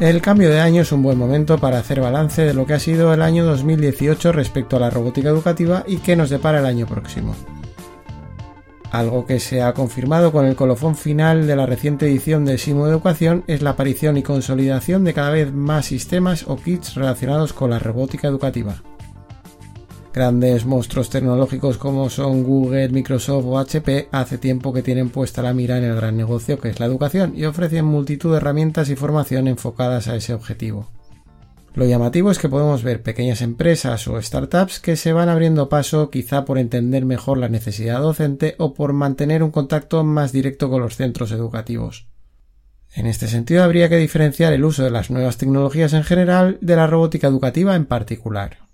El cambio de año es un buen momento para hacer balance de lo que ha sido el año 2018 respecto a la robótica educativa y qué nos depara el año próximo. Algo que se ha confirmado con el colofón final de la reciente edición de Simo Educación es la aparición y consolidación de cada vez más sistemas o kits relacionados con la robótica educativa. Grandes monstruos tecnológicos como son Google, Microsoft o HP hace tiempo que tienen puesta la mira en el gran negocio que es la educación y ofrecen multitud de herramientas y formación enfocadas a ese objetivo. Lo llamativo es que podemos ver pequeñas empresas o startups que se van abriendo paso quizá por entender mejor la necesidad docente o por mantener un contacto más directo con los centros educativos. En este sentido habría que diferenciar el uso de las nuevas tecnologías en general de la robótica educativa en particular.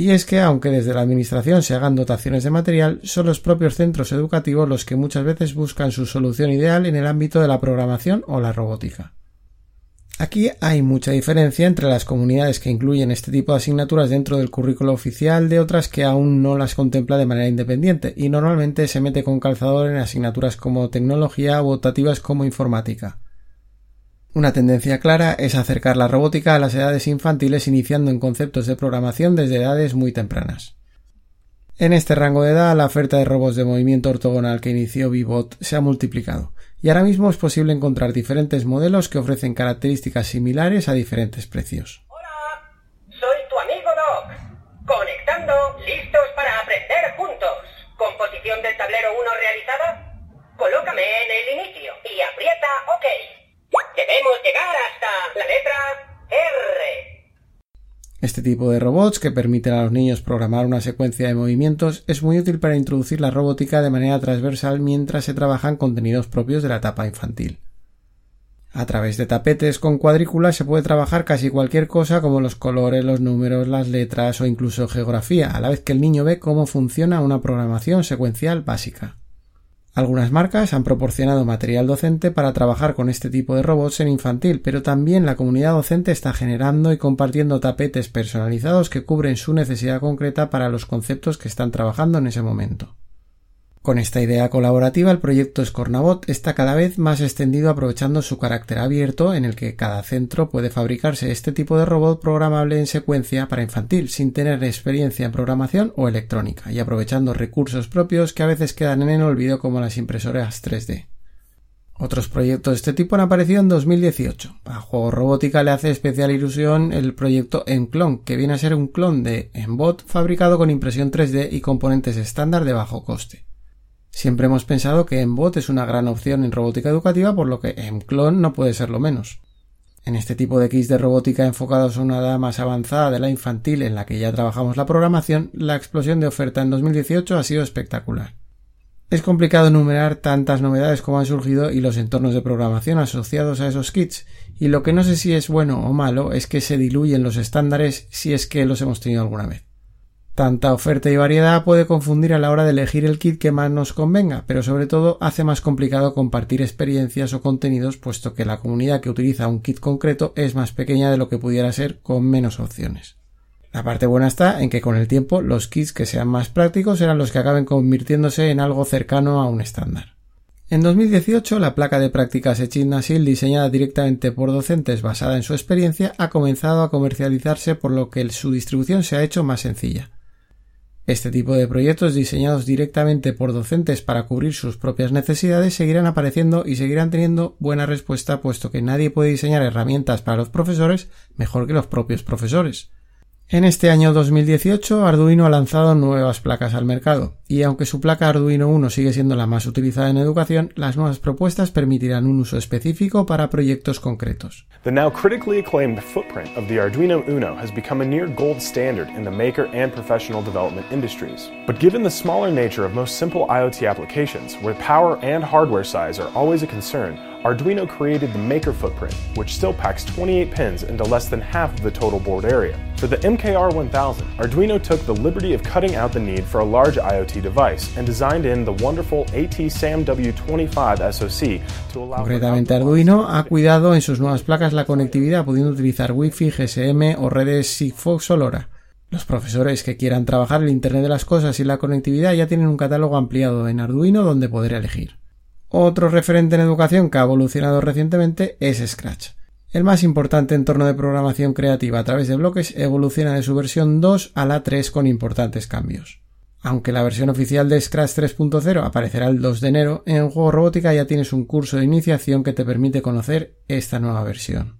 Y es que, aunque desde la Administración se hagan dotaciones de material, son los propios centros educativos los que muchas veces buscan su solución ideal en el ámbito de la programación o la robótica. Aquí hay mucha diferencia entre las comunidades que incluyen este tipo de asignaturas dentro del currículo oficial de otras que aún no las contempla de manera independiente y normalmente se mete con calzador en asignaturas como tecnología o optativas como informática. Una tendencia clara es acercar la robótica a las edades infantiles iniciando en conceptos de programación desde edades muy tempranas. En este rango de edad, la oferta de robots de movimiento ortogonal que inició Vbot se ha multiplicado, y ahora mismo es posible encontrar diferentes modelos que ofrecen características similares a diferentes precios. Hola, soy tu amigo Doc. Conectando, listos para aprender juntos. ¿Composición del tablero 1 realizada? Colócame en el inicio y aprieta OK. Debemos llegar hasta la letra R. Este tipo de robots, que permiten a los niños programar una secuencia de movimientos, es muy útil para introducir la robótica de manera transversal mientras se trabajan contenidos propios de la etapa infantil. A través de tapetes con cuadrículas se puede trabajar casi cualquier cosa como los colores, los números, las letras o incluso geografía, a la vez que el niño ve cómo funciona una programación secuencial básica. Algunas marcas han proporcionado material docente para trabajar con este tipo de robots en infantil, pero también la comunidad docente está generando y compartiendo tapetes personalizados que cubren su necesidad concreta para los conceptos que están trabajando en ese momento. Con esta idea colaborativa, el proyecto Scornabot está cada vez más extendido aprovechando su carácter abierto en el que cada centro puede fabricarse este tipo de robot programable en secuencia para infantil sin tener experiencia en programación o electrónica y aprovechando recursos propios que a veces quedan en el olvido como las impresoras 3D. Otros proyectos de este tipo han aparecido en 2018. A Juego Robótica le hace especial ilusión el proyecto Enclon, que viene a ser un clon de Embot fabricado con impresión 3D y componentes estándar de bajo coste. Siempre hemos pensado que Embot es una gran opción en robótica educativa, por lo que Mclone no puede ser lo menos. En este tipo de kits de robótica enfocados a una edad más avanzada de la infantil en la que ya trabajamos la programación, la explosión de oferta en 2018 ha sido espectacular. Es complicado enumerar tantas novedades como han surgido y los entornos de programación asociados a esos kits, y lo que no sé si es bueno o malo es que se diluyen los estándares si es que los hemos tenido alguna vez. Tanta oferta y variedad puede confundir a la hora de elegir el kit que más nos convenga, pero sobre todo hace más complicado compartir experiencias o contenidos puesto que la comunidad que utiliza un kit concreto es más pequeña de lo que pudiera ser con menos opciones. La parte buena está en que con el tiempo los kits que sean más prácticos serán los que acaben convirtiéndose en algo cercano a un estándar. En 2018, la placa de prácticas Echidnasil, diseñada directamente por docentes basada en su experiencia, ha comenzado a comercializarse por lo que su distribución se ha hecho más sencilla. Este tipo de proyectos diseñados directamente por docentes para cubrir sus propias necesidades seguirán apareciendo y seguirán teniendo buena respuesta puesto que nadie puede diseñar herramientas para los profesores mejor que los propios profesores. En este año 2018, Arduino ha lanzado nuevas placas al mercado, y aunque su placa Arduino 1 sigue siendo la más utilizada en educación, las nuevas propuestas permitirán un uso específico para proyectos concretos. The now critically acclaimed footprint of the Arduino Uno has become a near gold standard in the maker and professional development industries. But given the smaller nature of most simple IoT applications, where power and hardware size are always a concern, Arduino created the Maker footprint, which still packs 28 pins into less than half of the total board area. For the MKR 1000, Arduino took the liberty of cutting out the need for a large IoT device and designed in the wonderful AT-SAM-W25 SoC to allow Concretamente, Arduino ha cuidado en sus nuevas placas la conectividad pudiendo utilizar Wi-Fi, GSM o redes Sigfox o LoRa. Los profesores que quieran trabajar el Internet de las Cosas y la conectividad ya tienen un catálogo ampliado en Arduino donde poder elegir. Otro referente en educación que ha evolucionado recientemente es Scratch. El más importante entorno de programación creativa a través de bloques evoluciona de su versión 2 a la 3 con importantes cambios. Aunque la versión oficial de Scratch 3.0 aparecerá el 2 de enero, en juego robótica ya tienes un curso de iniciación que te permite conocer esta nueva versión.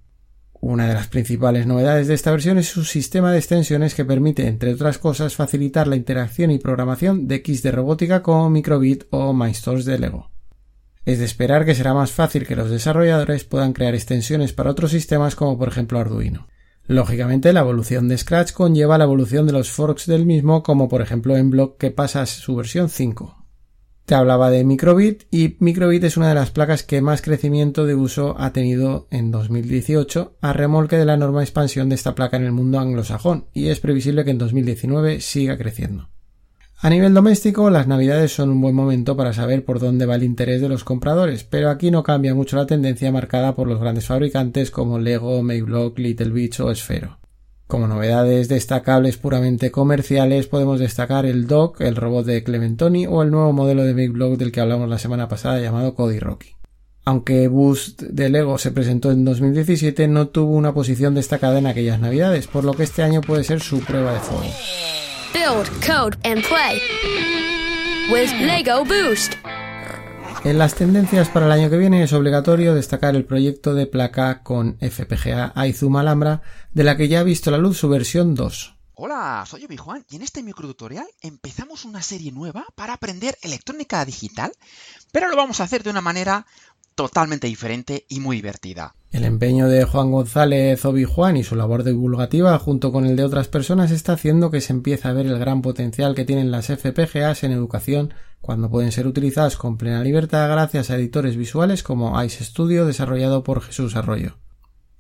Una de las principales novedades de esta versión es su sistema de extensiones que permite, entre otras cosas, facilitar la interacción y programación de kits de robótica como Microbit o Mindstorms de Lego. Es de esperar que será más fácil que los desarrolladores puedan crear extensiones para otros sistemas como por ejemplo Arduino. Lógicamente, la evolución de Scratch conlleva la evolución de los forks del mismo, como por ejemplo en Block que pasa a su versión 5. Te hablaba de Microbit y Microbit es una de las placas que más crecimiento de uso ha tenido en 2018 a remolque de la enorme expansión de esta placa en el mundo anglosajón y es previsible que en 2019 siga creciendo. A nivel doméstico, las navidades son un buen momento para saber por dónde va el interés de los compradores, pero aquí no cambia mucho la tendencia marcada por los grandes fabricantes como Lego, Mayblock, Little Beach o Esfero. Como novedades destacables puramente comerciales podemos destacar el Doc, el robot de Clementoni o el nuevo modelo de Mayblock del que hablamos la semana pasada llamado Cody Rocky. Aunque Boost de Lego se presentó en 2017 no tuvo una posición destacada en aquellas navidades, por lo que este año puede ser su prueba de fuego. Build, code, and play with Lego Boost. En las tendencias para el año que viene es obligatorio destacar el proyecto de placa con FPGA Aizuma Alhambra, de la que ya ha visto la luz su versión 2. Hola, soy Obi Juan y en este microtutorial empezamos una serie nueva para aprender electrónica digital, pero lo vamos a hacer de una manera totalmente diferente y muy divertida. El empeño de Juan González Obi Juan y su labor divulgativa junto con el de otras personas está haciendo que se empiece a ver el gran potencial que tienen las FPGAs en educación cuando pueden ser utilizadas con plena libertad gracias a editores visuales como Ice Studio desarrollado por Jesús Arroyo.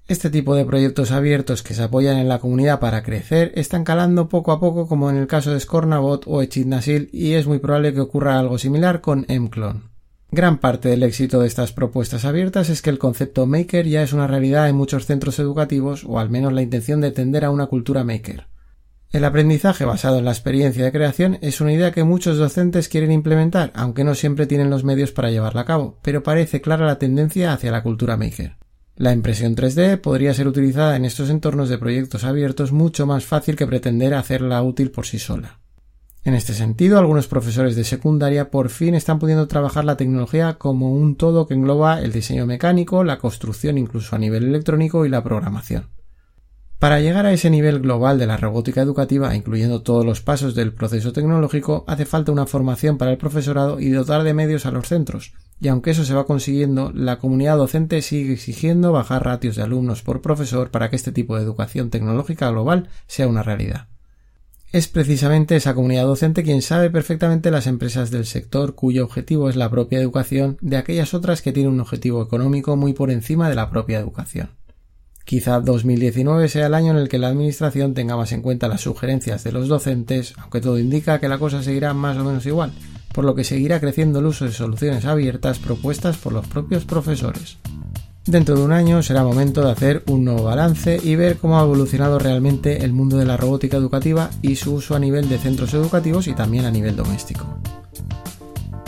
Este tipo de proyectos abiertos que se apoyan en la comunidad para crecer están calando poco a poco como en el caso de Scornabot o Echidnasil y es muy probable que ocurra algo similar con Mclone. Gran parte del éxito de estas propuestas abiertas es que el concepto maker ya es una realidad en muchos centros educativos o al menos la intención de tender a una cultura maker. El aprendizaje basado en la experiencia de creación es una idea que muchos docentes quieren implementar, aunque no siempre tienen los medios para llevarla a cabo, pero parece clara la tendencia hacia la cultura maker. La impresión 3D podría ser utilizada en estos entornos de proyectos abiertos mucho más fácil que pretender hacerla útil por sí sola. En este sentido, algunos profesores de secundaria por fin están pudiendo trabajar la tecnología como un todo que engloba el diseño mecánico, la construcción incluso a nivel electrónico y la programación. Para llegar a ese nivel global de la robótica educativa, incluyendo todos los pasos del proceso tecnológico, hace falta una formación para el profesorado y dotar de medios a los centros. Y aunque eso se va consiguiendo, la comunidad docente sigue exigiendo bajar ratios de alumnos por profesor para que este tipo de educación tecnológica global sea una realidad. Es precisamente esa comunidad docente quien sabe perfectamente las empresas del sector cuyo objetivo es la propia educación de aquellas otras que tienen un objetivo económico muy por encima de la propia educación. Quizá 2019 sea el año en el que la Administración tenga más en cuenta las sugerencias de los docentes, aunque todo indica que la cosa seguirá más o menos igual, por lo que seguirá creciendo el uso de soluciones abiertas propuestas por los propios profesores. Dentro de un año será momento de hacer un nuevo balance y ver cómo ha evolucionado realmente el mundo de la robótica educativa y su uso a nivel de centros educativos y también a nivel doméstico.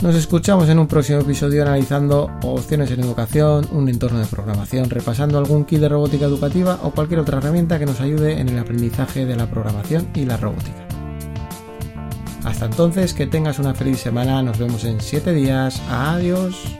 Nos escuchamos en un próximo episodio analizando opciones en educación, un entorno de programación, repasando algún kit de robótica educativa o cualquier otra herramienta que nos ayude en el aprendizaje de la programación y la robótica. Hasta entonces, que tengas una feliz semana, nos vemos en 7 días, adiós.